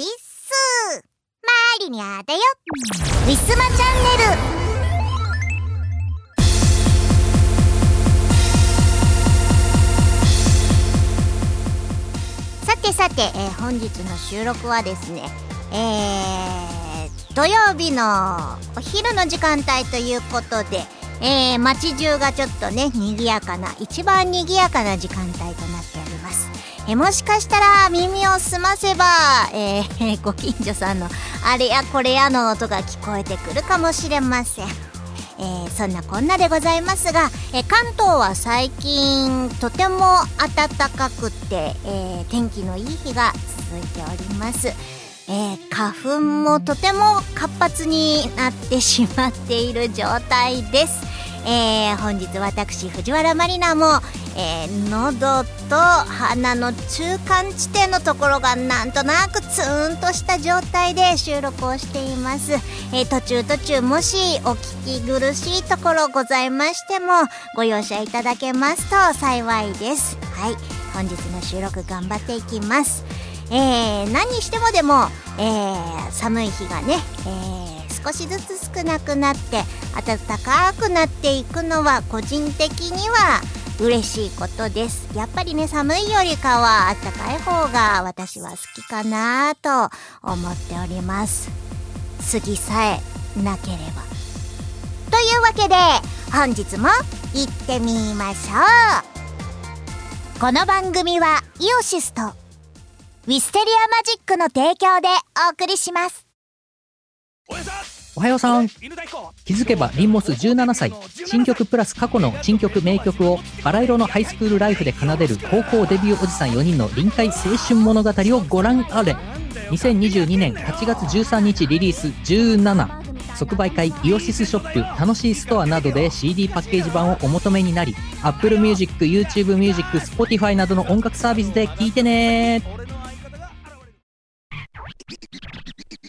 ィッスマリニャだよ。ウィスマチャンネル。さてさて、えー本日の収録はですね、えー、土曜日のお昼の時間帯ということで、えー、街中がちょっとね、賑やかな、一番賑やかな時間帯となっております。えもしかしたら耳を澄ませば、えー ご近所さんのあれやこれやの音が聞こえてくるかもしれません。えーそんなこんなでございますが、え関東は最近とても暖かくて、え天気のいい日が続いております。えー花粉もとても活発になってしまっている状態です。えー本日私藤原まりなも、えー喉と鼻の中間地点のところがなんとなくツーンとした状態で収録をしています。えー途中途中もしお聞き苦しいところございましてもご容赦いただけますと幸いです。はい。本日の収録頑張っていきます。えー何してもでも、えー寒い日がね、えー少しずつ少なくなって暖かくなっていくのは個人的には嬉しいことです。やっぱりね、寒いよりかは暖かい方が私は好きかなと思っております。過ぎさえなければ。というわけで、本日も行ってみましょう。この番組はイオシスとウィステリアマジックの提供でお送りします。おはようさん。気づけばリンモス17歳。新曲プラス過去の新曲名曲をバラ色のハイスクールライフで奏でる高校デビューおじさん4人の臨海青春物語をご覧あれ。2022年8月13日リリース17即売会イオシスショップ楽しいストアなどで CD パッケージ版をお求めになり Apple Music、YouTube Music、Spotify などの音楽サービスで聴いてね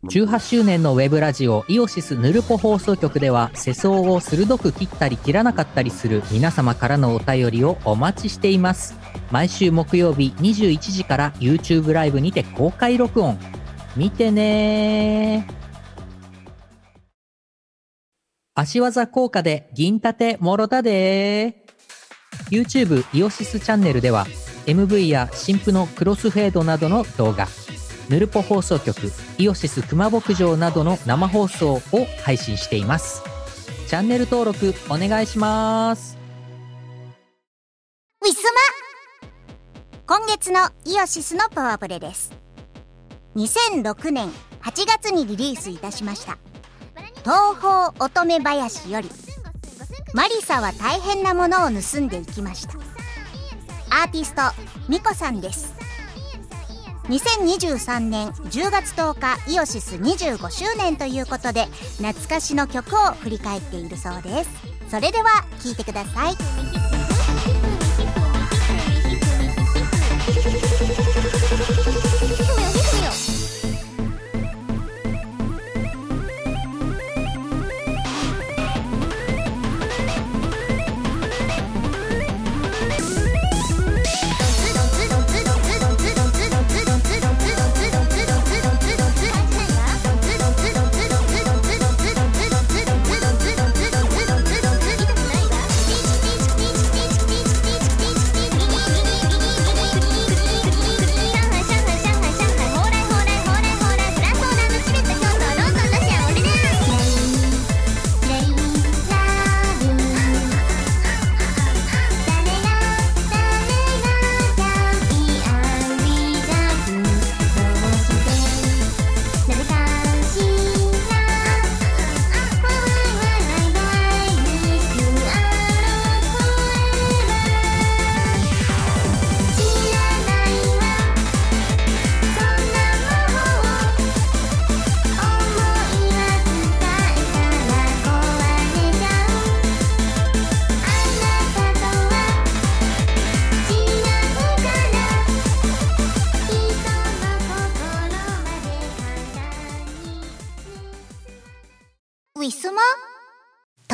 18周年のウェブラジオイオシスヌルポ放送局では世相を鋭く切ったり切らなかったりする皆様からのお便りをお待ちしています。毎週木曜日21時から YouTube ライブにて公開録音。見てね足技効果で銀盾もろたで YouTube イオシスチャンネルでは MV や新婦のクロスフェードなどの動画。ヌルポ放送局イオシス熊牧場などの生放送を配信していますチャンネル登録お願いしますウィスマ今月のイオシスのパワープレです。2006年8月にリリースいたしました。東方乙女林より、マリサは大変なものを盗んでいきました。アーティスト、ミコさんです。2023年10月10日イオシス25周年ということで懐かしの曲を振り返っているそうです。それでは聴いてください。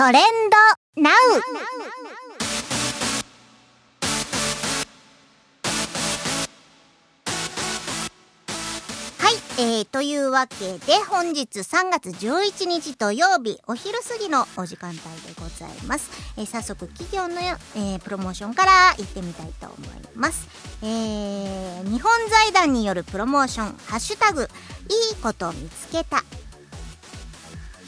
トレンドナウ。ははい、えー、というわけで本日3月11日土曜日お昼過ぎのお時間帯でございます、えー、早速企業の、えー、プロモーションから行ってみたいと思います、えー、日本財団によるプロモーション「ハッシュタグいいこと見つけた」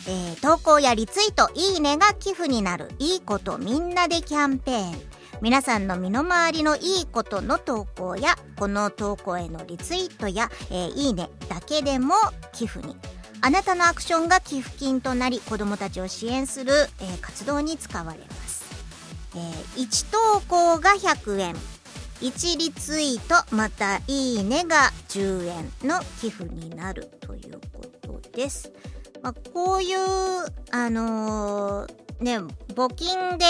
えー、投稿やリツイート、いいねが寄付になる、いいことみんなでキャンペーン。皆さんの身の回りのいいことの投稿やこの投稿へのリツイートや、えー、いいねだけでも寄付にあなたのアクションが寄付金となり子どもたちを支援する、えー、活動に使われます、えー、1投稿が100円。1リツイートまたいいねが10円の寄付になるということです、まあ、こういうあのーね、募金で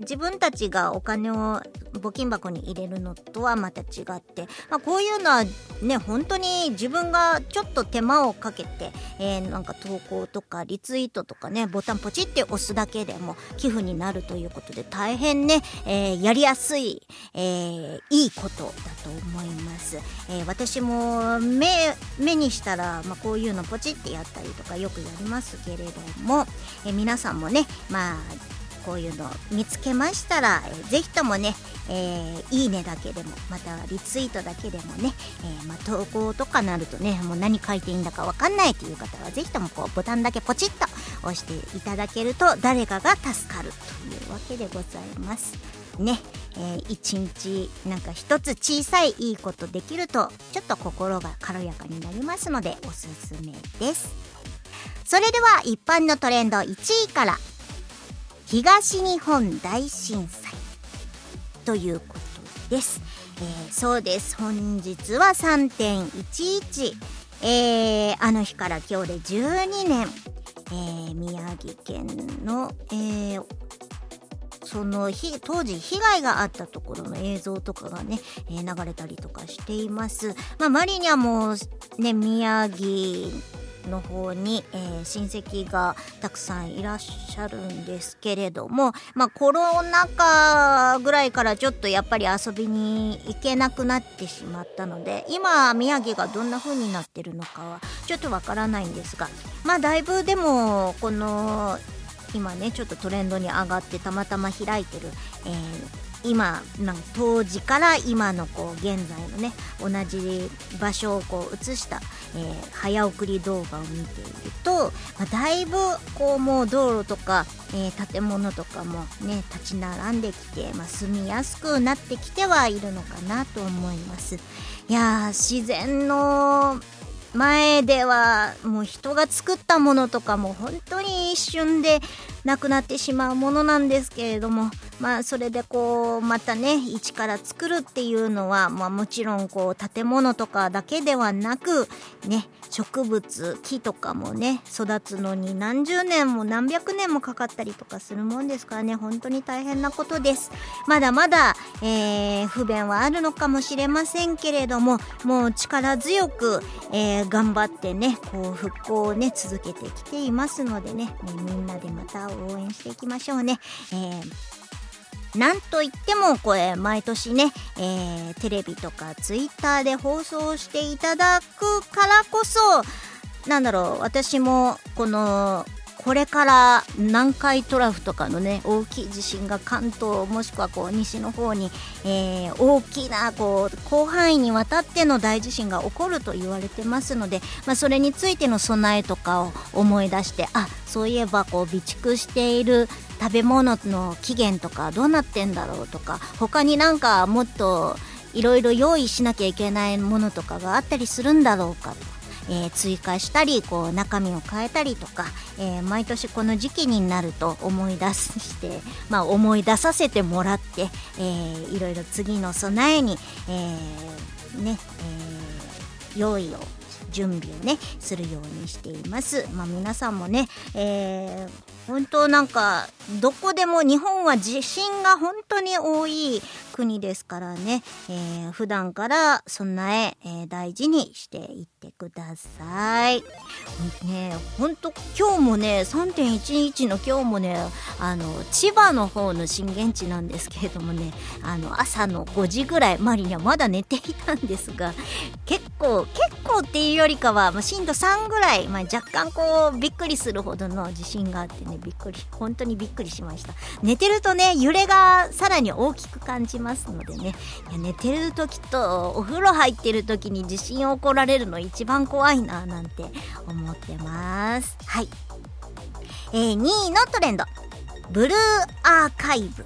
自分たちがお金を募金箱に入れるのとはまた違って、まあ、こういうのはね本当に自分がちょっと手間をかけて、えー、なんか投稿とかリツイートとかねボタンポチって押すだけでも寄付になるということで大変ね、えー、やりやすい、えー、いいことだと思います、え私も目目にしたら、まあ、こういうのポチってやったりとかよくやりますけれども、え皆さんもねまあこういうのを見つけましたら、えー、ぜひともね、えー、いいねだけでもまたはリツイートだけでもね、えー、まあ、投稿とかなるとねもう何書いていいんだか分かんないという方はぜひともこうボタンだけポチッと押していただけると誰かが助かるというわけでございます。ね、えー、一日なんか一つ小さいいいことできるとちょっと心が軽やかになりますのでおすすめですそれでは一般のトレンド1位から東日本大震災ということです。えー、そうです。本日は3.11。えー、あの日から今日で12年。えー、宮城県の、えー、その日当時被害があったところの映像とかがね、えー、流れたりとかしています。まあ、マリにはもうね、宮城の方に、えー、親戚がたくさんいらっしゃるんですけれども、まあ、コロナ禍ぐらいからちょっとやっぱり遊びに行けなくなってしまったので今宮城がどんな風になってるのかはちょっとわからないんですがまあだいぶでもこの今ねちょっとトレンドに上がってたまたま開いてる、えー今なん当時から今のこう現在のね同じ場所をこう映した、えー、早送り動画を見ていると、まあ、だいぶこうもう道路とか、えー、建物とかもね立ち並んできて、まあ、住みやすくなってきてはいるのかなと思います。いや自然の前ではもう人が作ったものとかも本当に一瞬でなくなってしまうものなんですけれどもまあそれでこうまたね一から作るっていうのは、まあ、もちろんこう建物とかだけではなくね植物木とかもね育つのに何十年も何百年もかかったりとかするもんですからね本当に大変なことです。まだまだ、えー、不便はあるのかもしれませんけれどももう力強く、えー、頑張ってねこう復興をね続けてきていますのでねみんなでまた応援していきましょうね。えー、なんといってもこれ毎年ね、えー、テレビとかツイッターで放送していただくからこそなんだろう私もこのこれから南海トラフとかのね大きい地震が関東もしくはこう西の方に、えー、大きなこう広範囲にわたっての大地震が起こると言われてますので、まあ、それについての備えとかを思い出してあそういえばこう備蓄している食べ物の期限とかどうなってんだろうとか他になんかもっといろいろ用意しなきゃいけないものとかがあったりするんだろうかとえー、追加したりこう中身を変えたりとか、えー、毎年この時期になると思い出して、まあ、思い出させてもらって、えー、いろいろ次の備えに、えー、ねえー、用意を準備をねするようにしています。まあ、皆さんもね、えー本当なんかどこでも日本は地震が本当に多い国ですからね、えー、普段から備ええー、大事にしていっててください。ね本当今日もね3.11の今日もねあの千葉の方の震源地なんですけれどもねあの朝の5時ぐらいマリにはまだ寝ていたんですが結構結構っていうよりかは、まあ、震度3ぐらい、まあ、若干こうびっくりするほどの地震があってねびっくり本当にびっくりしました寝てるとね揺れがさらに大きく感じますのでねいや寝てる時とお風呂入ってる時に地震起こられるの一番怖いななんて思ってます。はい。えー、2位のトレンド。ブルーアーカイブ、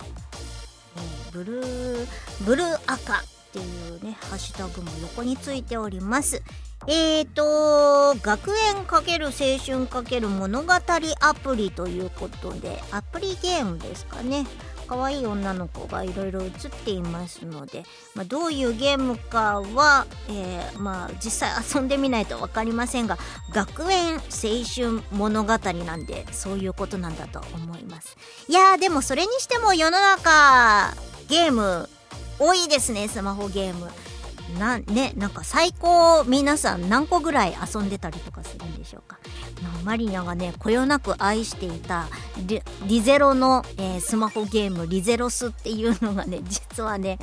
えー、ブルーブルー赤っていうねハッシュタグも横についております。えーと学園×青春×物語アプリということでアプリゲームですかね。可愛い女の子がいろいろ映っていますので、まあ、どういうゲームかは、えー、まあ、実際遊んでみないと分かりませんが学園青春物語なんでそういうことなんだと思います。いやーでもそれにしても世の中ゲーム多いですねスマホゲーム。なねなんか最高皆さん何個ぐらい遊んでたりとかするんでしょうか？マリナがねこよなく愛していたリリゼロの、えー、スマホゲームリゼロスっていうのがね 実はね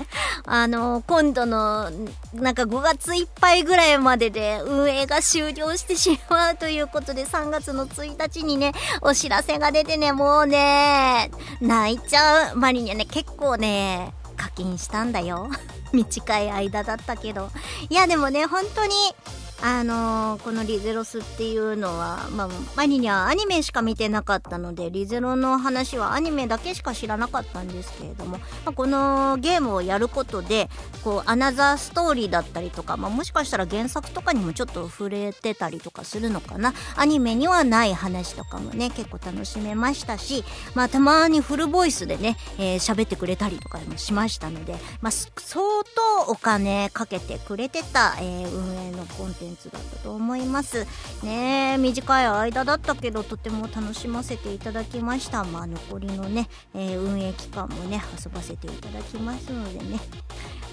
あのー、今度のなんか5月いっぱいぐらいまでで運営が終了してしまうということで3月の1日にねお知らせが出てねもうね泣いちゃう。マリニャね結構ね課金したんだよ。短い間だったけど。いやでもね本当にあのー、このリゼロスっていうのは、まあ、マリにはアニメしか見てなかったので、リゼロの話はアニメだけしか知らなかったんですけれども、まあ、このゲームをやることで、こう、アナザーストーリーだったりとか、まあ、もしかしたら原作とかにもちょっと触れてたりとかするのかな。アニメにはない話とかもね、結構楽しめましたし、まあ、たまにフルボイスでね、えー、喋ってくれたりとかもしましたので、まあ、相当お金かけてくれてた、えー、運営のコンテンツだったと思います。ね短い間だったけどとても楽しませていただきました。まあ残りのね、えー、運営期間もね遊ばせていただきますのでね。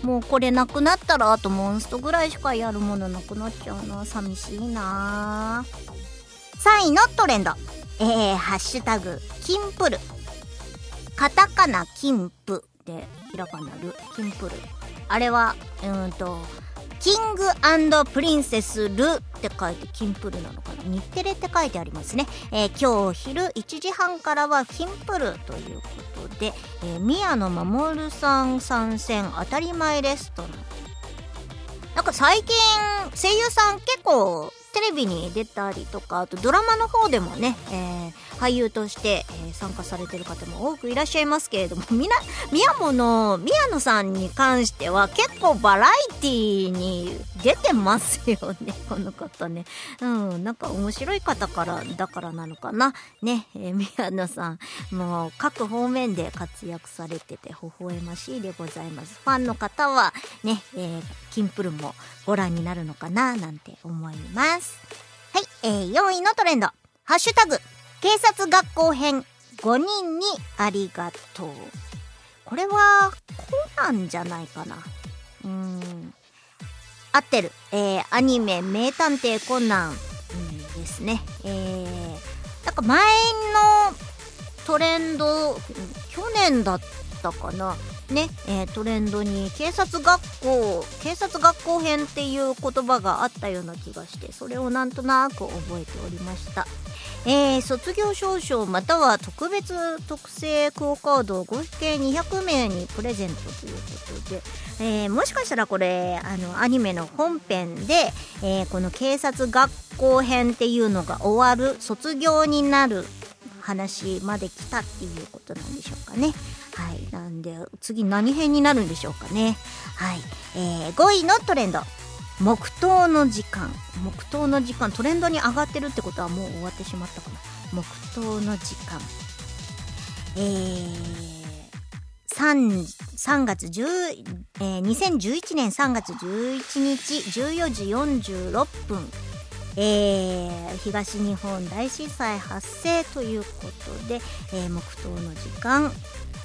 もうこれなくなったらあとモンストぐらいしかやるものなくなっちゃうのは寂しいな。3位のトレンド。えー、ハッシュタグキンプル。カタカナキンプでひらがなるキンプル。あれはうんとキングプリンスるって書いてキンプるなのかな？日テレって書いてありますね、えー、今日昼1時半からはキンプるということで、えー、宮野真守さん参戦当たり前レストラン。なんか最近声優さん結構テレビに出たりとかあとドラマの方でもね、えー、俳優として、えー、参加されてる方も多くいらっしゃいますけれども みな宮本の宮野さんに関しては結構バラエティーに出てますよね この方ね。うんなんか面白い方からだからなのかな。ね、えー、宮野さんもう各方面で活躍されてて微笑ましいでございます。ファンの方はね、えー、キンプルもご覧になるのかななんて思います。はい、えー、4位のトレンド。ハッシュタグ警察学校編5人にありがとう。これは、コナンじゃないかな。うん。合ってる。えー、アニメ名探偵コナン、うん、ですね。えー、なんか前のトレンド、去年だったかな。ね、えー、トレンドに警察学校警察学校編っていう言葉があったような気がしてそれをなんとなく覚えておりましたえー、卒業証書または特別特製クオカードを合計200名にプレゼントということで、えー、もしかしたらこれあのアニメの本編で、えー、この警察学校編っていうのが終わる卒業になる話まで来たっていうことなんでしょうかね。はい。なんで、次何編になるんでしょうかね。はい。えー、5位のトレンド。黙祷の時間。黙祷の時間トレンドに上がってるってことはもう終わってしまったかな。黙祷の時間。えー、3, 3月10、えー、2011年3月11日14時46分。えー、東日本大震災発生ということで、えー、黙祷の時間、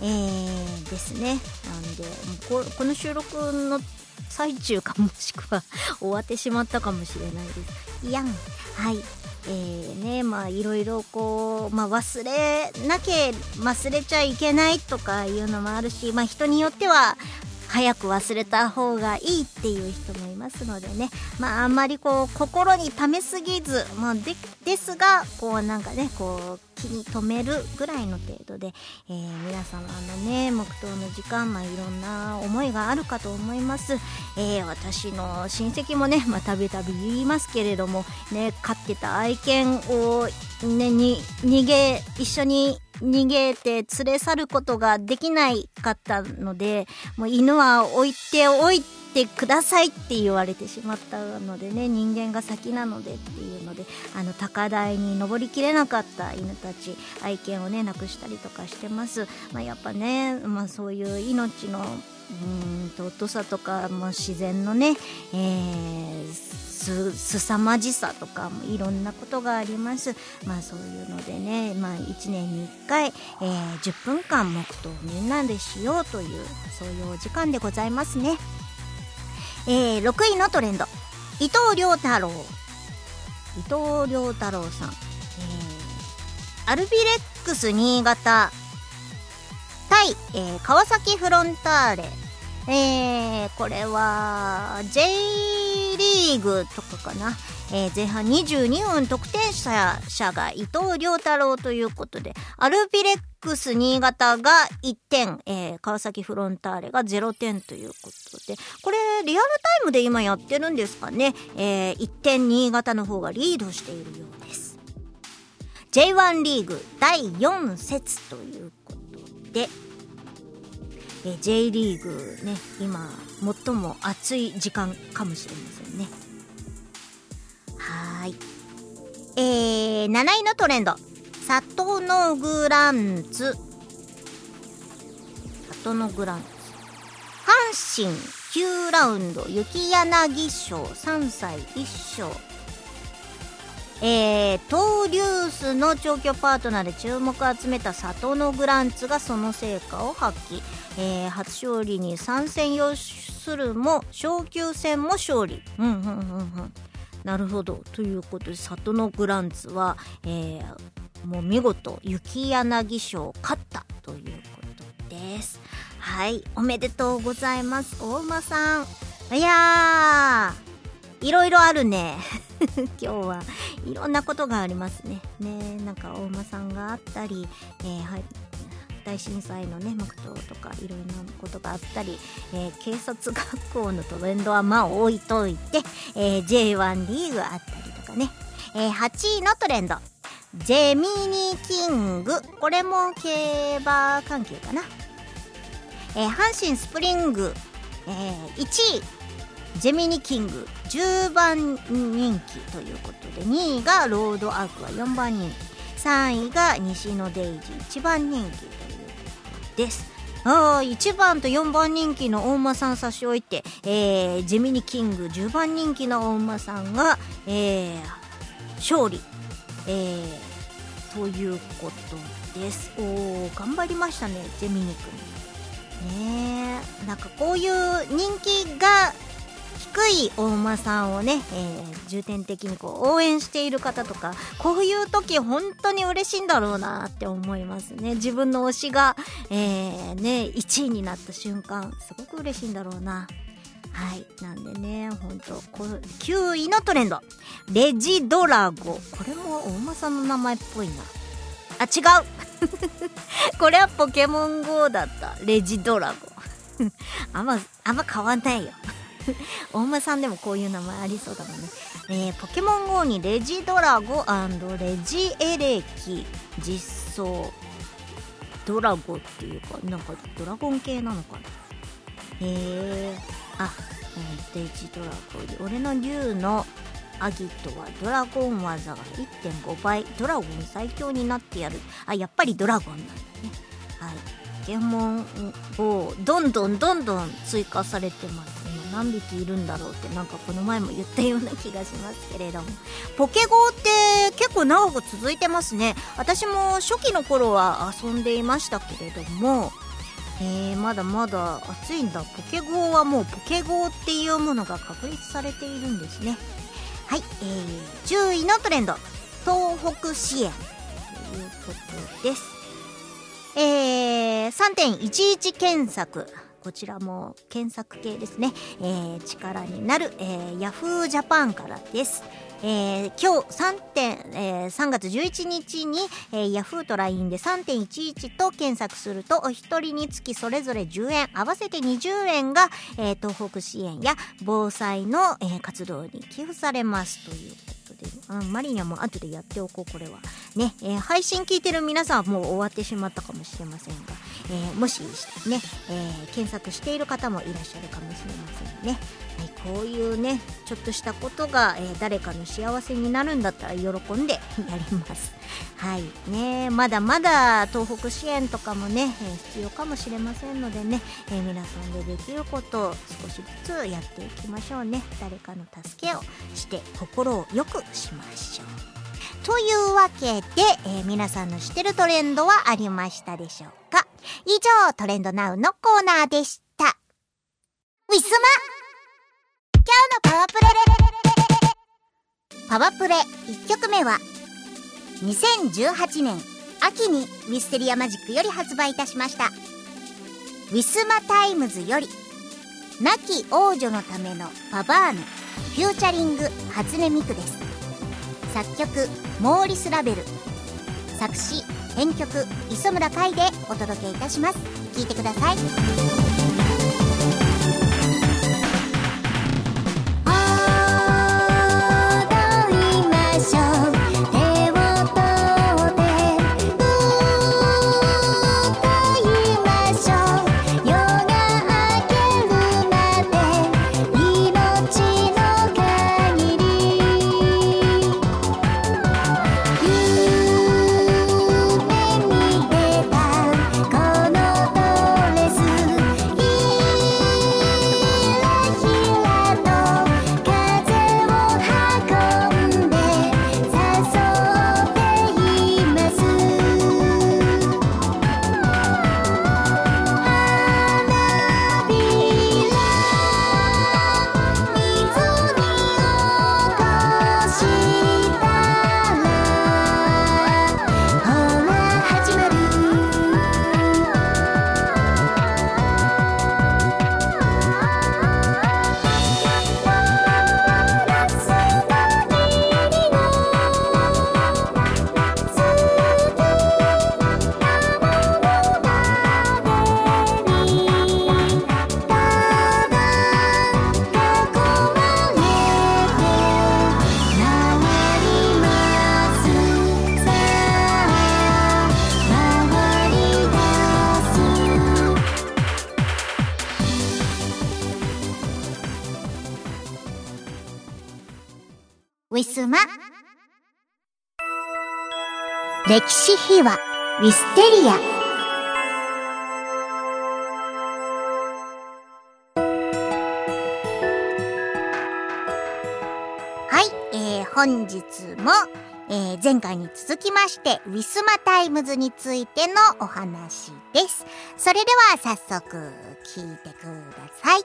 えー、ですね。なんでここの収録の最中かもしくは終わってしまったかもしれないです。いやん。はい。えーね、まあいろいろこう、まあ忘れなきゃ忘れちゃいけないとかいうのもあるし、まあ人によっては早く忘れた方がいいっていう人もいますのでね。まああんまりこう心に溜めすぎず、まあ、でですがこうなんかねこう気に留めるぐらいの程度で、えー、皆様のね黙祷の時間、まあ、いろんな思いがあるかと思います、えー、私の親戚もね、ま、たびたび言いますけれどもね飼ってた愛犬をねに逃げ一緒に逃げて連れ去ることができないかったので、もう犬は置いておいてくださいって言われてしまったのでね、人間が先なのでっていうので、あの、高台に登りきれなかった犬たち、愛犬をね、亡くしたりとかしてます。まあ、やっぱね、まあそういう命の、うん尊さとか、まあ、自然のね、えーすさまじさとかもいろんなことがあります。まあそういうのでねまあ1年に1回、えー、10分間黙祷をみんなでしようというそういうお時間でございますね。えー、6位のトレンド。伊藤良太郎。伊藤良太郎さん、えー、アルビレックス新潟。対、えー、川崎フロンターレ。えー、これは J リーグとかかな、えー、前半22分得点者者が伊藤良太郎ということでアルビレックス新潟が1点、えー、川崎フロンターレが0点ということで。これリアルタイムで今やってるんですかね、えー、1点新潟の方がリードしているようです。J1 リーグ第4節ということで。え J リーグね今最も熱い時間かもしれませんね。はい。えー、7位のトレンド。里のグランツ。里のグランツ。阪神9ラウンド。雪柳賞。3歳1勝えー、トーリュースの調教パートナーで注目を集めた里のグランツがその成果を発揮、えー、初勝利に3戦要するも昇級戦も勝利。うんうんうんうん。なるほど。ということで里のグランツは、えー、もう見事雪柳賞を勝ったということです。はいおめでとうございます大馬さん。いやーいろいろあるね。今日はいろんなことがありますね。ねなんか大馬さんがあったり、えー、はい大震災のね黙祷とかいろいろなことがあったり、えー、警察学校のトレンドはまあ置いといて、えー、J1 リーグあったりとかね、えー、8位のトレンド。ジェミニキング。これも競馬関係かな、え、阪神スプリング、えー、1位ジェミニキング。10番人気ということで2位がロードアークは4番人気。3位が西野デイジー1番人気ということです。あ1番と4番人気の大馬さん差し置いて、えー、ジェミニキング10番人気の大馬さんが、えー、勝利、えー、ということです。おー頑張りましたねジェミニ君。ねえなんかこういう人気がいお馬さんをね、えー、重点的にこう応援している方とかこういう時本当に嬉しいんだろうなって思いますね自分の推しが、えー、ね1位になった瞬間すごく嬉しいんだろうなはいなんでねほんと9位のトレンドレジドラゴこれもお馬さんの名前っぽいなあ違うこれはポケモン GO だったレジドラゴあんまあんま変わんないよ 大間さんでもこういう名前ありそうだもんね。えー、ポケモン GO にレジドラゴレジエレキ。実装ドラゴっていうかなんかドラゴン系なのかな。へえー、あ、えー、レジドラゴ俺の竜のアギトはドラゴン技が1.5倍。ドラゴン最強になってやる。あやっぱりドラゴンなんだね。はい。ポケモンをどんどんどんどん追加されてます。何匹いるんだろうってなんかこの前も言ったような気がしますけれども。ポケ GO って結構長く続いてますね。私も初期の頃は遊んでいましたけれども。えー、まだまだ暑いんだ。ポケ GO はもうポケ GO っていうものが確立されているんですね。はい、えー、10位のトレンド。東北支援。ということです。えー、3.11検索。こちらも検索系ですね、えー、力になる、えー、ヤフージャパンからです。えー今日3点、えー3月11日に、えー、ヤフーと LINE で3.11と検索するとお一人につきそれぞれ10円合わせて20円が、えー東北支援や防災の、えー活動に寄付されますということうん、マリニャも後でやっておこうこれはね、えー配信聞いてる皆さんはもう終わってしまったかもしれませんが、えーもしね、えー検索している方もいらっしゃるかもしれませんね。はい、こういうねちょっとしたことが、えー誰かの幸せになるんだったら喜んで やります。はいねまだまだ東北支援とかもね、えー必要かもしれませんのでね、えー皆さんでできることを少しずつやっていきましょうね誰かの助けをして心を良くしましょう。というわけで、え皆さんの知ってるトレンドはありましたでしょうか？以上トレンドナウのコーナーでした。ウィスマ今日のパワプレ。パワプレ1曲目は2018年秋にミステリアマジックより発売いたしました。ウィスマタイムズより亡き王女のためのパバーヌフューチャリング初音ミクです。作曲モーリス・ラベル。作詞編曲磯村海でお届けいたします。聴いてください。歴史秘話ウィステリア。はい、えー、本日も、えー、前回に続きましてウィスマタイムズについてのお話です。それでは早速聞いてください。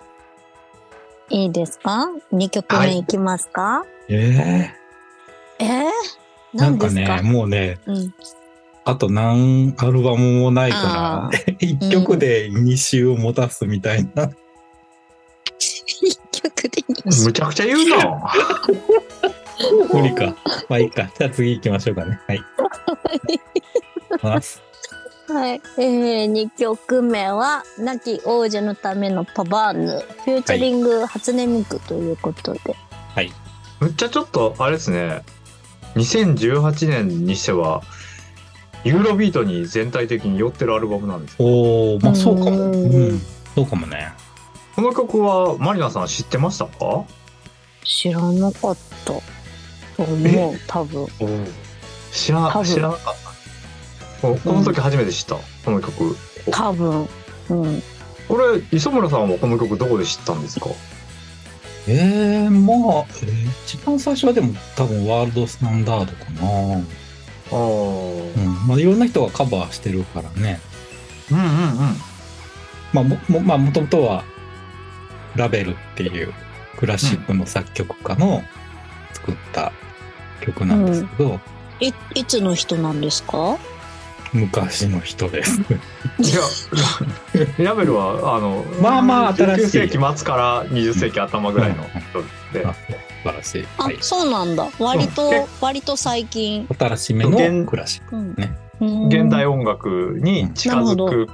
いいですか ?2 曲目い。きますか、ええー、えなんかね、もうね、うん。あと何アルバムもないかあら、一曲で2週を持たすみたいな。1曲でいいむちゃくちゃ言うな。無理か。まあいいか。じゃあ次行きましょうかね。はい。はい。えー、2曲目は、亡き王者のためのパバーヌ、フューチャリング初音ミクということで。むっちゃちょっと、あれですね。2018年にしては、ユーロビートに全体的に寄ってるアルバムなんです。おー、まあそうかも。ううんん。そうかもね。この曲はマリナさん知ってましたか？知らなかった。と思う、多分。知ら多分知らなかった。ここの時初めて知った、この曲。多分。うん。これ、磯村さんはこの曲どこで知ったんですか？えー、まあ、えー一番最初はでも多分ワールドスタンダードかな。ああ。うん。まあいろんな人がカバーしてるからね。うんうんうん。まあも、もまあもともとはラベルっていうクラシックの作曲家の作った曲なんですけど、い、いつの人なんですか？昔の人です。いや ラベルはあのまあまあ新しい19世紀末から20世紀頭ぐらいの人で、あ素晴らしい。あ、はい。そうなんだ。割とえ、割と最近。新しめのクラシック。うんねうん現代音楽に近づく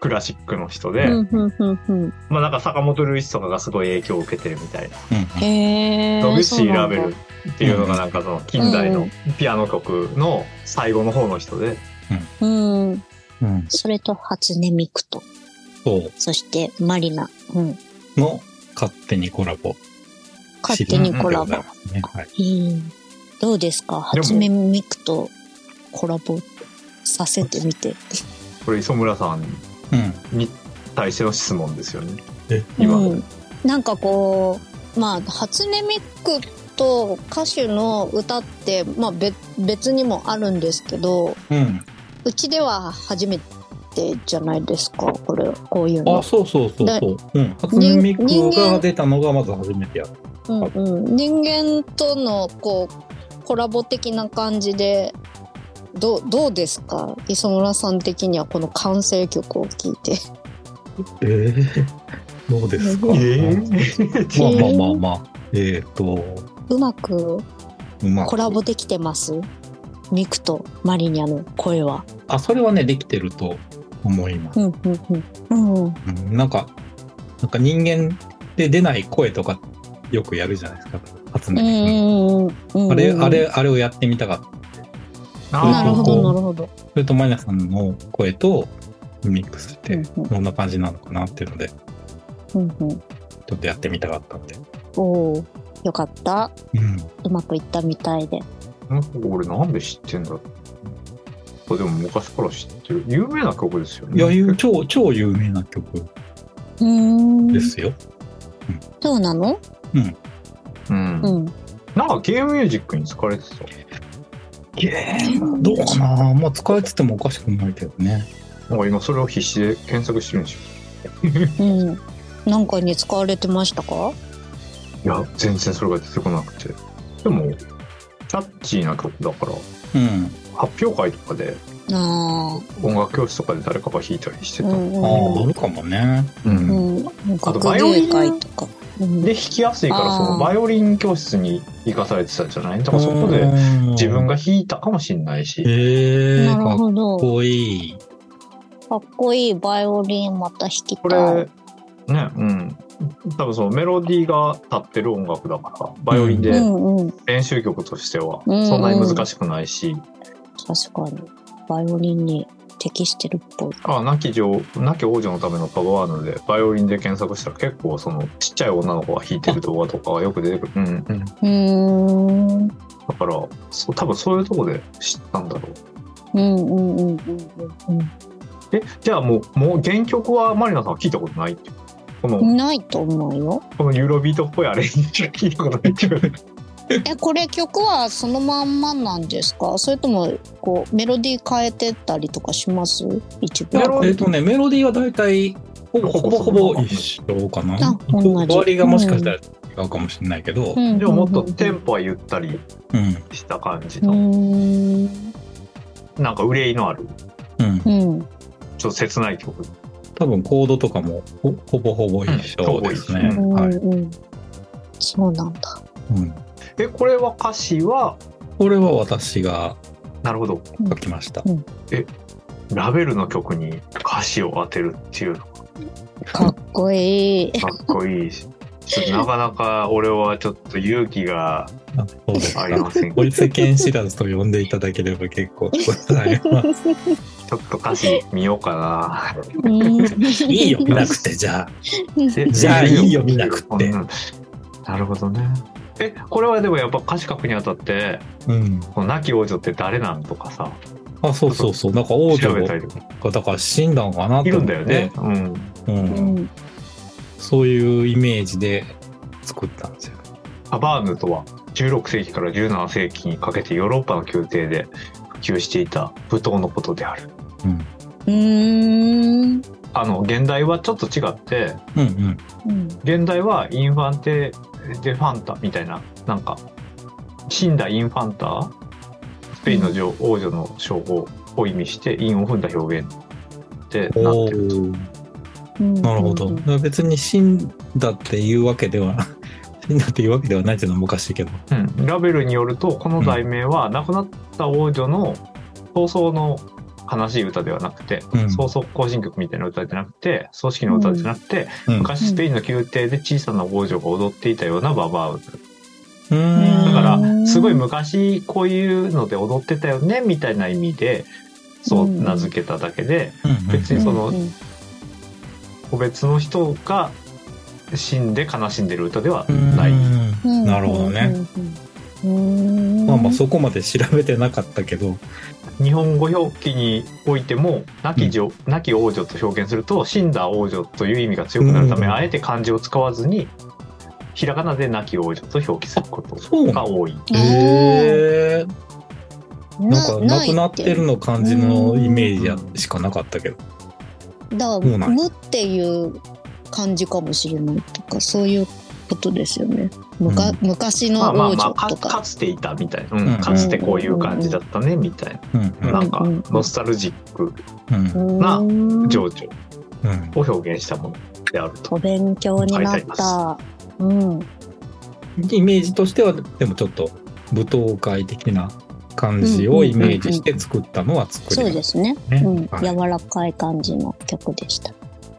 クラシックの人で、うんうんうんうんまあなんか坂本龍一とかがすごい影響を受けてるみたいな。うんへえ。ノグシー・ラベルっていうのがなんかその近代のピアノ曲の最後の方の人で、うん。うん。それと初音ミクと、そう。そしてマリナ。うん。の勝手にコラボ。勝手にコラボね。はい。うんどうですか？初音ミクとコラボさせてみて。これ磯村さんうん。に対しての質問ですよね。え、今うん、なんかこう、まあ、初音ミクと歌手の歌って、まあ、別別にもあるんですけど、うん。うちでは初めてじゃないですか、これ、こういうあ、の。そうそうそうそう。うん。初音ミクが出たのがまず初めてやった。うんうん、人間とのこうコラボ的な感じでどうどうですか？磯村さん的にはこの完成曲を聴いて。ええどうですか、えー？まあまあまあまあ。えっ、と、うまくうまくコラボできてます？ミクとマリニャの声は。あ、それはね、できてると思います。うんうんうんうんうん、なんか、なんか人間で出ない声とかよくやるじゃないですか。初音うんミうんうんうんクあれ、あれ、あれをやってみたかった。なるほどなるほど。それとマイナさんの声とミックスして、どんな感じなのかなっていうので、うんうん、ちょっとやってみたかったんで。おおよかった。うん。うまくいったみたいで。なんか俺なんで知ってんだろうこれでも昔から知ってる。有名な曲ですよね。いや、超、超有名な曲うーんですよ。そうなの？うん。うん。なんかゲームミュージックに使われてた？ゲームどうかな？まあ使えててもおかしくないけどね。なんか今それを必死で検索してるんですよ。うん。なんかに使われてましたか？いや、全然それが出てこなくて。でも、キャッチーな曲だから、うん。発表会とかで、あ音楽教室とかで誰かが弾いたりしてあ。た。うんああ、あるかもね。ううんん。学あとバイオリンとか。うんで、弾きやすいから、そのバイオリン教室に行かされてたんじゃない？だからそこで自分が弾いたかもしんないし。へえなるかっ。こいい。かっこいいバイオリンまた弾きこたい。れ、ね、うん。多分そのメロディーが立ってる音楽だから、バイオリンうで。練習曲としては、うんそんなに難しくないし、確かに。バイオリンに適してるっぽい。あ、亡き女、亡き王女のためのパワーワーヌで、バイオリンで検索したら結構その、ちっちゃい女の子が弾いてる動画とかがよく出てくる。うん、うん。だうーん。から、そう、多分そういうとこで知ったんだろう。うんうんうんうんうんうん。え、じゃあもう、もう原曲はマリナさんは聞いたことないっていうこの、ないと思うよ。このユーロビートっぽいアレンジ聞いたことないっていう。え、これ曲はそのまんまなんですか？それとも、こう、メロディー変えてったりとかします？一部えっとね、メロディーは大体、ほぼほぼほぼ一緒かな。終わりがもしかしたら違うかもしれないけど、うんでももっとテンポはゆったりうん。した感じうの、ん。なんか憂いのある、うん。うん。ちょっと切ない曲。多分コードとかもほほぼほぼ一緒ですね。うんはい。うんうん。そうなんだ。うん。え、これは歌詞は、これは私がなるほど。書きました。ラベルの曲に歌詞を当てるっていうの？かっこいい。かっこいいし。なかなか俺はちょっと勇気があそうですか。ありません。ちこいつ剣知らずと呼んでいただければ結構 ございます。ょっと歌詞見ようかな。いいよ、見なくて、じゃあ。えじゃあいいよ見なくってうんなるほどね。え、これはでもやっぱ歌詞書くにあたって、うん。この亡き王女って誰なんとかさ、あ、そうそうそう。なんか王調女が。だから死んだのかなといる思ってんだよね。。うん。う。うんん。そういうイメージで作ったんですよ。ハバーヌとは16世紀から17世紀にかけてヨーロッパの宮廷で普及していた舞踏のことである。うん。うーん。あの、現代はちょっと違って、うんうん。うん。現代はインファンテ・デ・ファンタみたいな、なんか、死んだインファンタスペインの女王女の称号を意味して韻を踏んだ表現ってなっておると。ーなるほど。別に死んだっていうわけでは、死んだっていうわけではないっていうのはおかしいけど。うん、ラベルによるとこの題名は亡くなった王女の早々の悲しい歌ではなくて、うん。早々行進曲みたいな歌じゃなくて葬式の歌じゃなくて、うん。昔スペインの宮廷で小さな王女が踊っていたようなババア歌う。ーん。だからすごい昔こういうので踊ってたよねみたいな意味でそう名付けただけで別にその個別の人が死んで悲しんでる歌ではない。うん。なるほどね。まあまあそこまで調べてなかったけど、日本語表記においても亡き女、亡き王女と表現すると死んだ王女という意味が強くなるため、うん。あえて漢字を使わずにひらがなで亡き王女と表記することそうが多い。へえなんかななくなってるの感じのイメージやしかなかったけど。だ無っていう感じかもしれないとかそういうことですよね。むかうん。昔のまあまあ王まあか。女とか。かつていたみたいな、うん。うんかつてこういう感じだったねみたいうん。うん。ななんかノスタルジックうん。なうん。情緒うん。を表現したものであると。お勉強になった。うん。イメージとしてはでもちょっと舞踏会的な感じをイメージして作ったのは作りそうまです。ね。うん、はい。柔らかい感じの曲でした。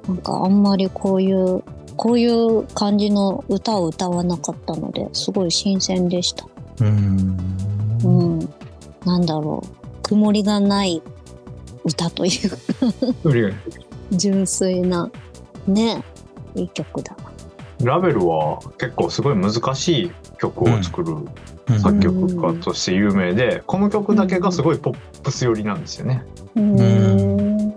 なんかあんまりこういう、こういう感じの歌を歌わなかったので、すごい新鮮でした。うーんうん。なんだろう。曇りがない歌という純粋な、ね、いい曲だな。ラベルは結構すごい難しい曲を作るうん作曲家として有名で、この曲だけがすごいポップス寄りなんですよね。うーん。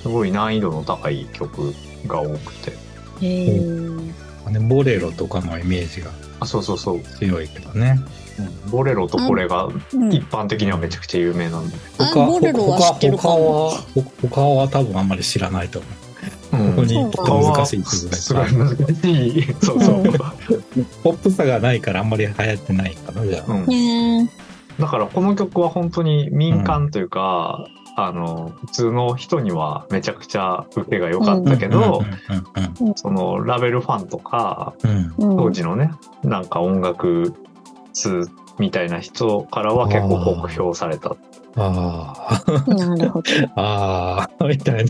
すごい難易度の高い曲が多くて。へーねボレロとかのイメージがあ、そうそうそう。強いけどね。ボレロとこれがうん一般的にはめちゃくちゃ有名なんで。あボレロは知ってるか他もは他他は多分あんまり知らないと思う。うんここにそうきっと難しい曲すごい難しい。そうそう。う んポップさがないからあんまり流行ってないかなじゃあ。うんねだからこの曲は本当に民間というか、あの、普通の人にはめちゃくちゃ受けが良かったけど、そのラベルファンとか、当時のね、なんか音楽通みたいな人からは結構酷評された。あなるほど。あ、ああ、みたい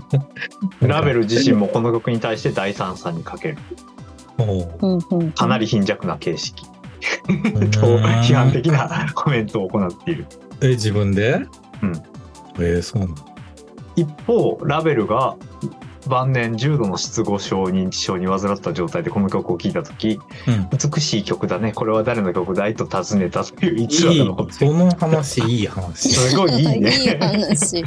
な。ラベル自身もこの曲に対して第三者にかける。かなり貧弱な形式 とん批判的なコメントを行っている。え、自分で？うん。えー、そうなの？一方、ラベルが晩年重度の失語症認知症に患った状態でこの曲を聴いた時うん。美しい曲だねこれは誰の曲だいと尋ねたという逸話いいが残ってその話、いい話。すごいいいねいい話。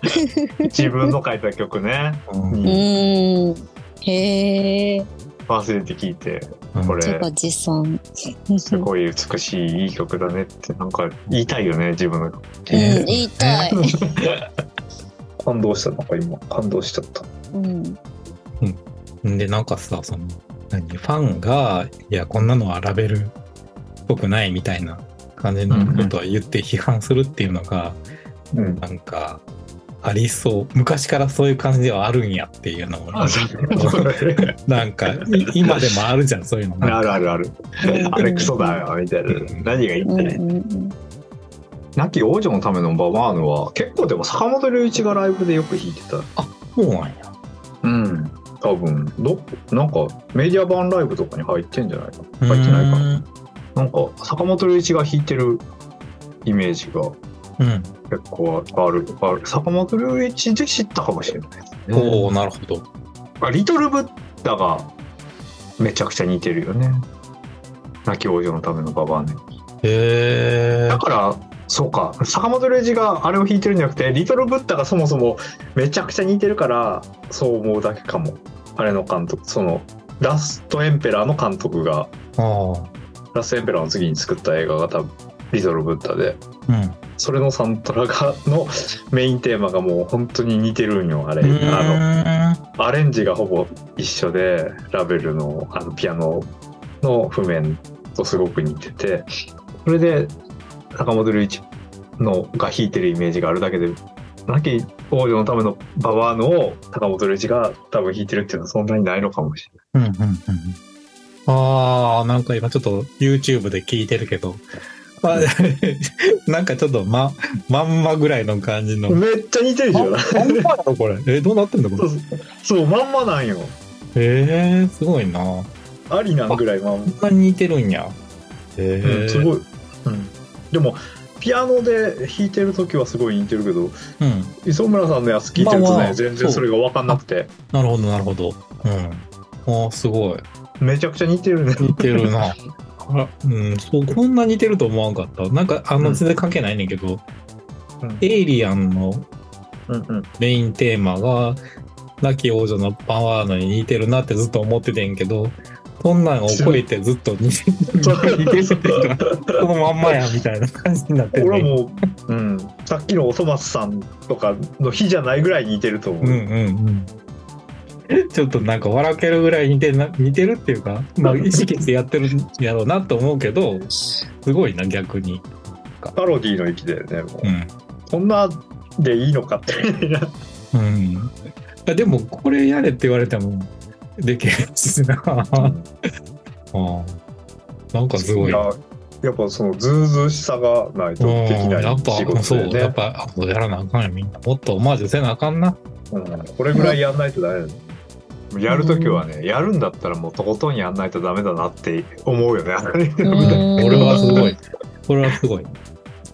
自分の書いた曲ねうんうにん。へえ。忘れて聴いてうん。これ自賛。すごい美しいいい曲だねってなんか言いたいよね自分の。曲うん、言いたい。感動したなんか今。感動しちゃった。うん。で、なんかさ、その、何、ファンが、いや、こんなのはラベルっぽくないみたいな感じのことを言って批判するっていうのが、うん。なんか、ありそう。昔からそういう感じではあるんやっていうのを、あそうなんか、い今でもあるじゃん、そういうの。あるあるある。あれクソだよみたいな。何が言いうんたい？うんうん亡き王女のためのババーヌは結構でも坂本龍一がライブでよく弾いてた。そうなんや。うん。多分。どなんかメディア版ライブとかに入ってんじゃないかな？入ってないかな？なんか坂本龍一が弾いてるイメージがうん。結構あるある坂本龍一で知ったかもしれないですねおおなるほど。あリトルブッダがめちゃくちゃ似てるよね亡き王女のためのババーヌへえだ。からそうか坂本龍一があれを弾いてるんじゃなくてリトルブッダがそもそもめちゃくちゃ似てるからそう思うだけかもあれの監督そのラストエンペラーの監督があラストエンペラーの次に作った映画が多分リトルブッダであ。うん。それのサントラがのメインテーマがもう本当に似てるんよあれ、うあのアレンジがほぼ一緒でラベルのあのピアノの譜面とすごく似てて。それで坂本龍一のが弾いてるイメージがあるだけで亡き王女のためのババアのを高本龍一が多分弾いてるっていうのはそんなにないのかもしれない。うんうんうん、ああ、なんか今ちょっと YouTube で聞いてるけど、まあ、なんかちょっとま、まんまぐらいの感じの。めっちゃ似てるじゃん。まんまやろこれ。え、どうなってんだこれ？そう、まんまなんよ。へえー、すごいな。ありなんぐらいまんま。こんなに似てるんや。へえー、うん、すごい。うん。でも、ピアノで弾いてる時はすごい似てるけど、うん、磯村さんのやつ聞いてるとね、まあまあ、全然それが分かんなくてなるほどなるほどうんあすごいめちゃくちゃ似てるね似てるな うんそうこんな似てると思わんかった。なんかあの全然関係ないねんけど、うん、エイリアンのメインテーマが亡き王女のパワーのに似てるなってずっと思っててんけどそんなんを超えてずっと似てる。そのまんまやみたいな感じになってる、ね、俺も、うん、さっきのおそ松さんとかの日じゃないぐらい似てると思う。うんうんうん、ちょっとなんか笑けるぐらい似てるな似てるっていうか、まあ、意識してやってるんやろうなと思うけどすごいな逆に。パロディーの域でねもう、うん、こんなでいいのかって。うん、でもこれやれって言われてもできるしな。あなんかすごい。やっぱそのずうずうしさがないとできない仕事で、ね、やっぱそうややらなあかんよみんな。もっとオマージュせなあかんな、うん、これぐらいやんないとダメだ、ね、やるときはね、やるんだったらもうとことんやんないとダメだなって思うよね 俺はすごい。これはすごい。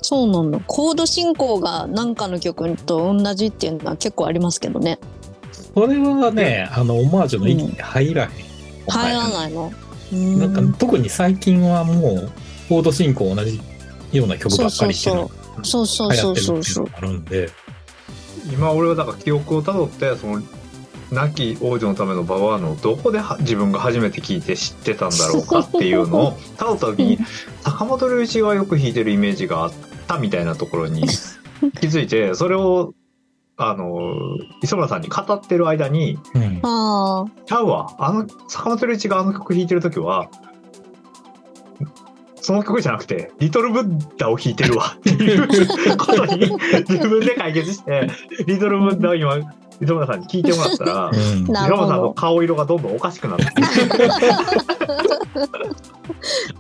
そうなんだ。コード進行が何かの曲と同じっていうのは結構ありますけどね。それはね、あの、オマージュの域に入らへん。入らないの？なんか特に最近はもう、コード進行同じような曲ばっかりっていうのがそう。そうそうそうそうあるんで。今俺はだから記憶をたどって、その、亡き王女のためのババアのどこで自分が初めて聞いて知ってたんだろうかっていうのを たどった時に坂本龍一がよく弾いてるイメージがあったみたいなところに 気づいてそれをあの磯村さんに語ってる間に「うん、ちゃうわ。あの坂本龍一があの曲弾いてる時はその曲じゃなくて「リトルブッダ」を弾いてるわっていうことに自分で解決して「リトルブッダ」を今磯村さんに聞いてもらったら、うん、磯村さんの顔色がどんどんおかしくなって。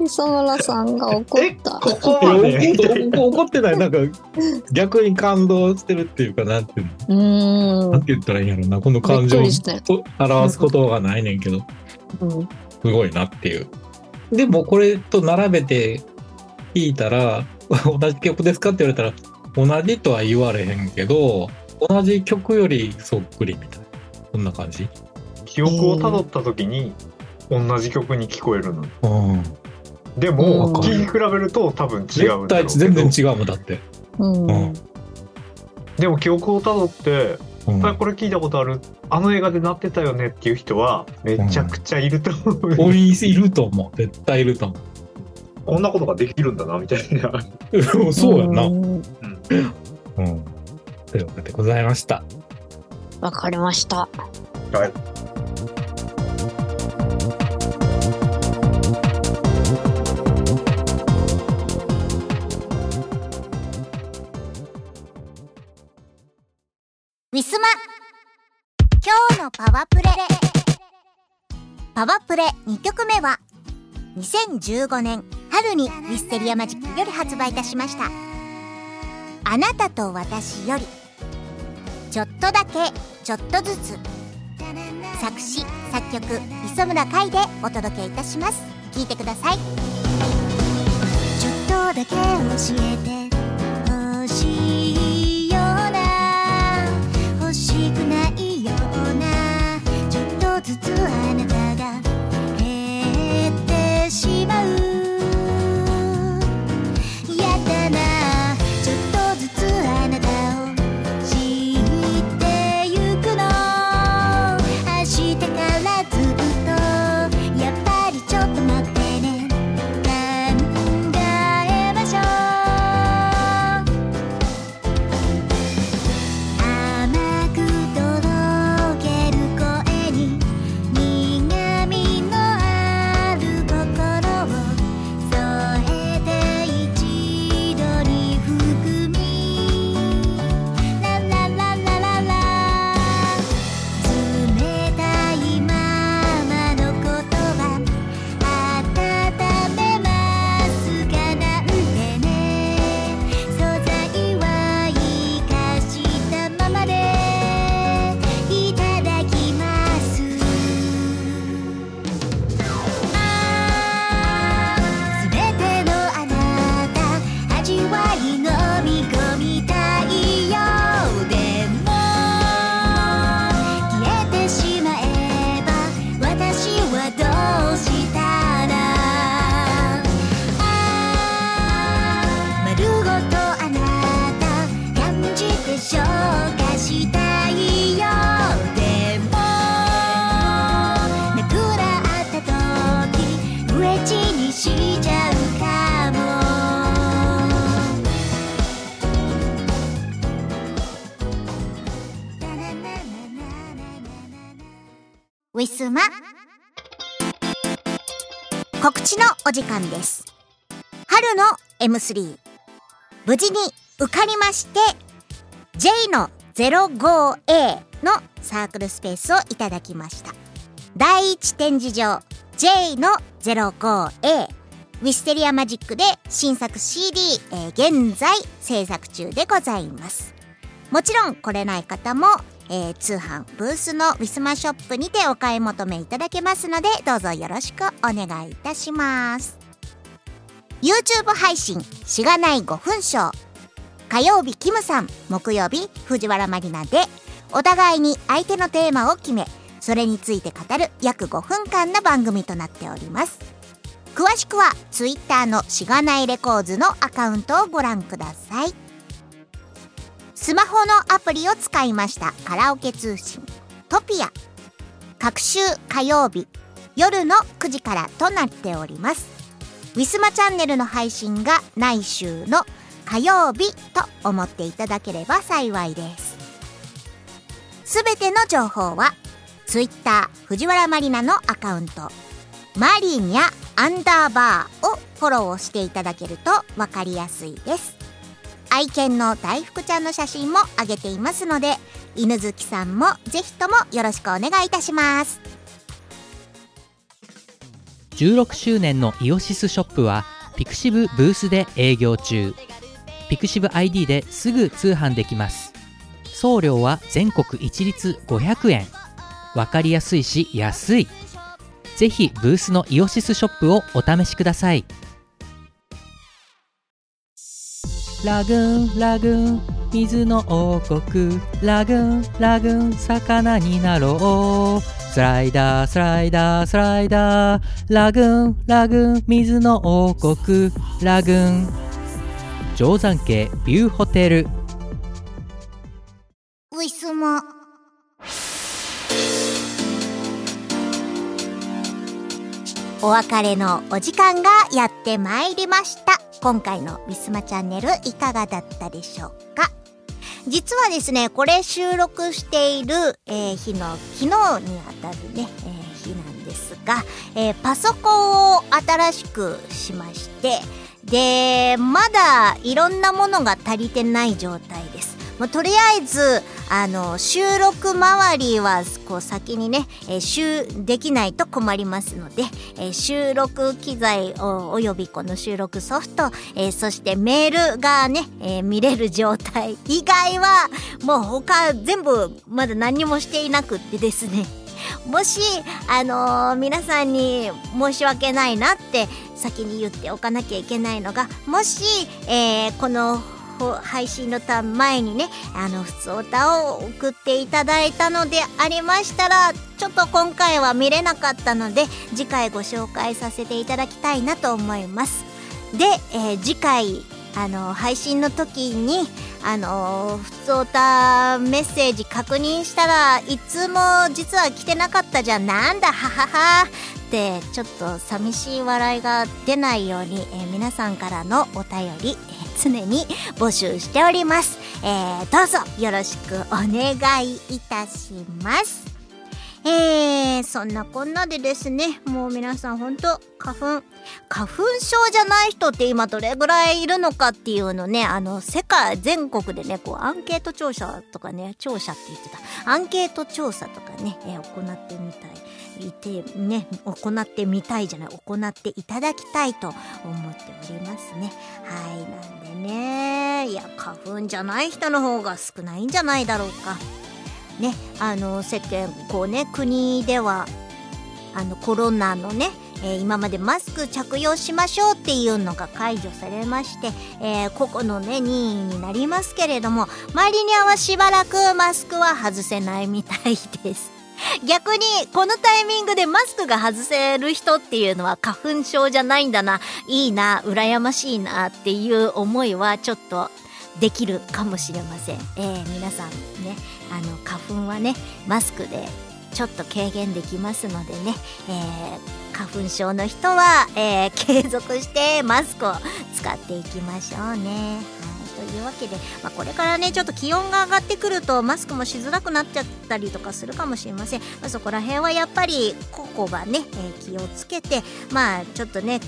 磯村さんが怒った。ここまで怒ってない。なんか逆に感動してるっていうかなんていうの？なんて言ったらいいんやろうなこの感情を表すことがないねんけど、うん、すごいなっていう。でもこれと並べて聞いたら 同じ曲ですかって言われたら同じとは言われへんけど同じ曲よりそっくりみたいな。そんな感じ？記憶をたどった時に同じ曲に聞こえるの、うん、でも聴き比べると多分違うんだ全然違うもんだって、うん、うん、でも記憶をたどってうん、これ聞いたことある。あの映画でなってたよねっていう人はめちゃくちゃいると思う、うん、いると思う。絶対いると思う。こんなことができるんだなみたいな。そうやな。うん、うんということでございました。わかりました。はい。ウィスマ今日のパワプレパワプレ2曲目は2015年春にウィステリアマジックより発売いたしましたあなたと私よりちょっとだけちょっとずつ作詞作曲磯村海でお届けいたします。聞いてください。ちょっとだけ教えてほしいような欲しくないようなちょっとずつあなたが減ってしまう。ウィスマ。告知のお時間です。春の M3 無事に受かりまして J の 05A のサークルスペースをいただきました。第一展示場 J の 05A ウィステリアマジックで新作 CD、えー、現在制作中でございます。もちろん来れない方も、えー、通販ブースのウィスマショップにてお買い求めいただけますのでどうぞよろしくお願いいたします。YouTube 配信しがない5分ショー火曜日キムさん木曜日藤原まりなでお互いに相手のテーマを決めそれについて語る約5分間の番組となっております。詳しくは Twitter のしがないレコーズのアカウントをご覧ください。スマホのアプリを使いました。カラオケ通信。トピア。各週火曜日。夜の9時からとなっております。ウィスマチャンネルの配信が来週の火曜日と思っていただければ幸いです。すべての情報は Twitter 藤原まりなのアカウント。マリニャアンダーバーをフォローしていただけると分かりやすいです。愛犬の大福ちゃんの写真も上げていますので犬好きさんもぜひともよろしくお願いいたします。16周年のイオシスショップはピクシブブースで営業中。ピクシブ ID ですぐ通販できます。送料は全国一律500円。わかりやすいし安い。ぜひブースのイオシスショップをお試しください。ラグーンラグーン水の王国。ラグーンラグーン魚になろう。スライダースライダースライダー。ラグーンラグーン水の王国。ラグーン。定山渓ビューホテル。ウィスマお別れのお時間がやってまいりました。今回のウィスマチャンネルいかがだったでしょうか？実はですねこれ収録している、えー、日の昨日にあたるね、えー、日なんですが、えー、パソコンを新しくしましてでまだいろんなものが足りてない状態です。もうとりあえずあの収録周りはこう先にね、えー、できないと困りますので、えー、収録機材おおよびこの収録ソフト、えー、そしてメールがね、え見れる状態以外はもう他全部まだ何もしていなくってですね。もし、あのー、皆さんに申し訳ないなって先に言っておかなきゃいけないのが、もし、えー、この配信のた前にね、あの、普通歌を送っていただいたのでありましたら、ちょっと今回は見れなかったので、次回ご紹介させていただきたいなと思います。で、えー、次回、あの、配信の時に、あの普通歌メッセージ確認したらいつも実は来てなかったじゃんなんだはははってちょっと寂しい笑いが出ないように、えー、皆さんからのお便り、えー、常に募集しております、えー、どうぞよろしくお願いいたしますえー、そんなこんなでですね、もう皆さんほんと花粉、花粉症じゃない人って今どれぐらいいるのかっていうのね、あの、世界全国でね、こうアンケート調査とかね、調査って言ってた、アンケート調査とかね、えー、行ってみたい。いてね、行ってみたいじゃない、行っていただきたいと思っておりますね。はい、なんでね、いや、花粉じゃない人の方が少ないんじゃないだろうか。ねあの世間こうね国ではあのコロナのねえー、今までマスク着用しましょうっていうのが解除されまして、えー、個々のね任意になりますけれどもマリニャはしばらくマスクは外せないみたいです逆にこのタイミングでマスクが外せる人っていうのは花粉症じゃないんだな。いいな羨ましいなっていう思いはちょっとできるかもしれません、えー、皆さんねあの花粉はねマスクでちょっと軽減できますのでね、えー、花粉症の人は、えー、継続してマスクを使っていきましょうね。というわけで、まあ、これからねちょっと気温が上がってくるとマスクもしづらくなっちゃったりとかするかもしれません、まあ、そこら辺はやっぱり個々がね、えー、気をつけてまあちょっとね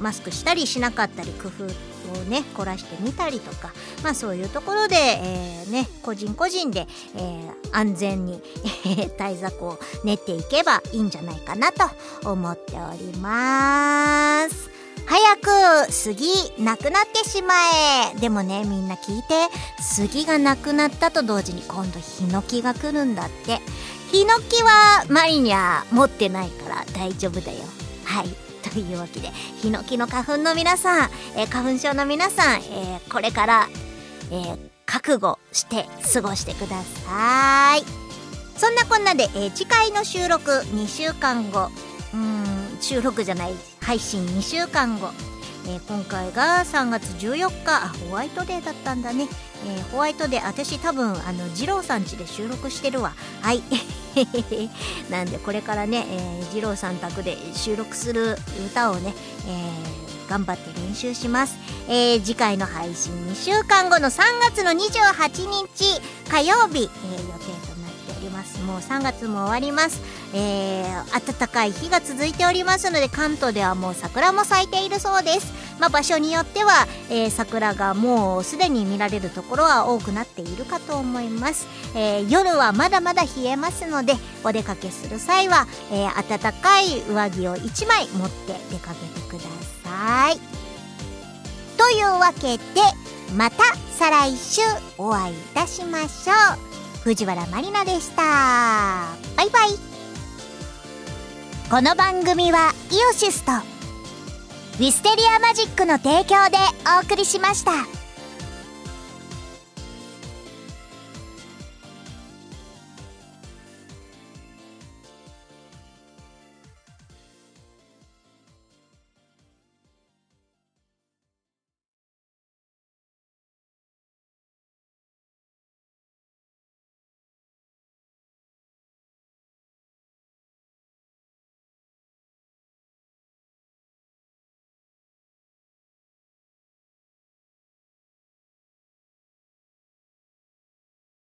マスクしたりしなかったり工夫をね凝らしてみたりとかまあそういうところで、えー、ね個人個人で、えー、安全に対策を練っていけばいいんじゃないかなと思っております。早く杉なくなってしまえ。でもねみんな聞いて。杉がなくなったと同時に今度ヒノキが来るんだって。ヒノキはマリニャ持ってないから大丈夫だよ。はい。というわけでヒノキの花粉の皆さん、えー、花粉症の皆さん、えー、これから、えー、覚悟して過ごしてください。そんなこんなで、え次回の収録2週間後。うん収録じゃない。配信2週間後。えー、今回が3月14日。あホワイトデーだったんだね、えー、ホワイトデー私多分あの二郎さん家で収録してるわ。はい。なんでこれからね、えー、二郎さん宅で収録する歌をね、えー、頑張って練習します、えー、次回の配信2週間後の3月の28日火曜日、えー、予定ともう3月も終わります。えー、暖かい日が続いておりますので関東ではもう桜も咲いているそうです、まあ、場所によっては、えー、桜がもうすでに見られるところは多くなっているかと思います、えー、夜はまだまだ冷えますのでお出かけする際は、えー、暖かい上着を1枚持って出かけてください。というわけでまた再来週お会いいたしましょう。藤原まりなでしたバイバイこの番組はイオシスとウィステリアマジックの提供でお送りしました。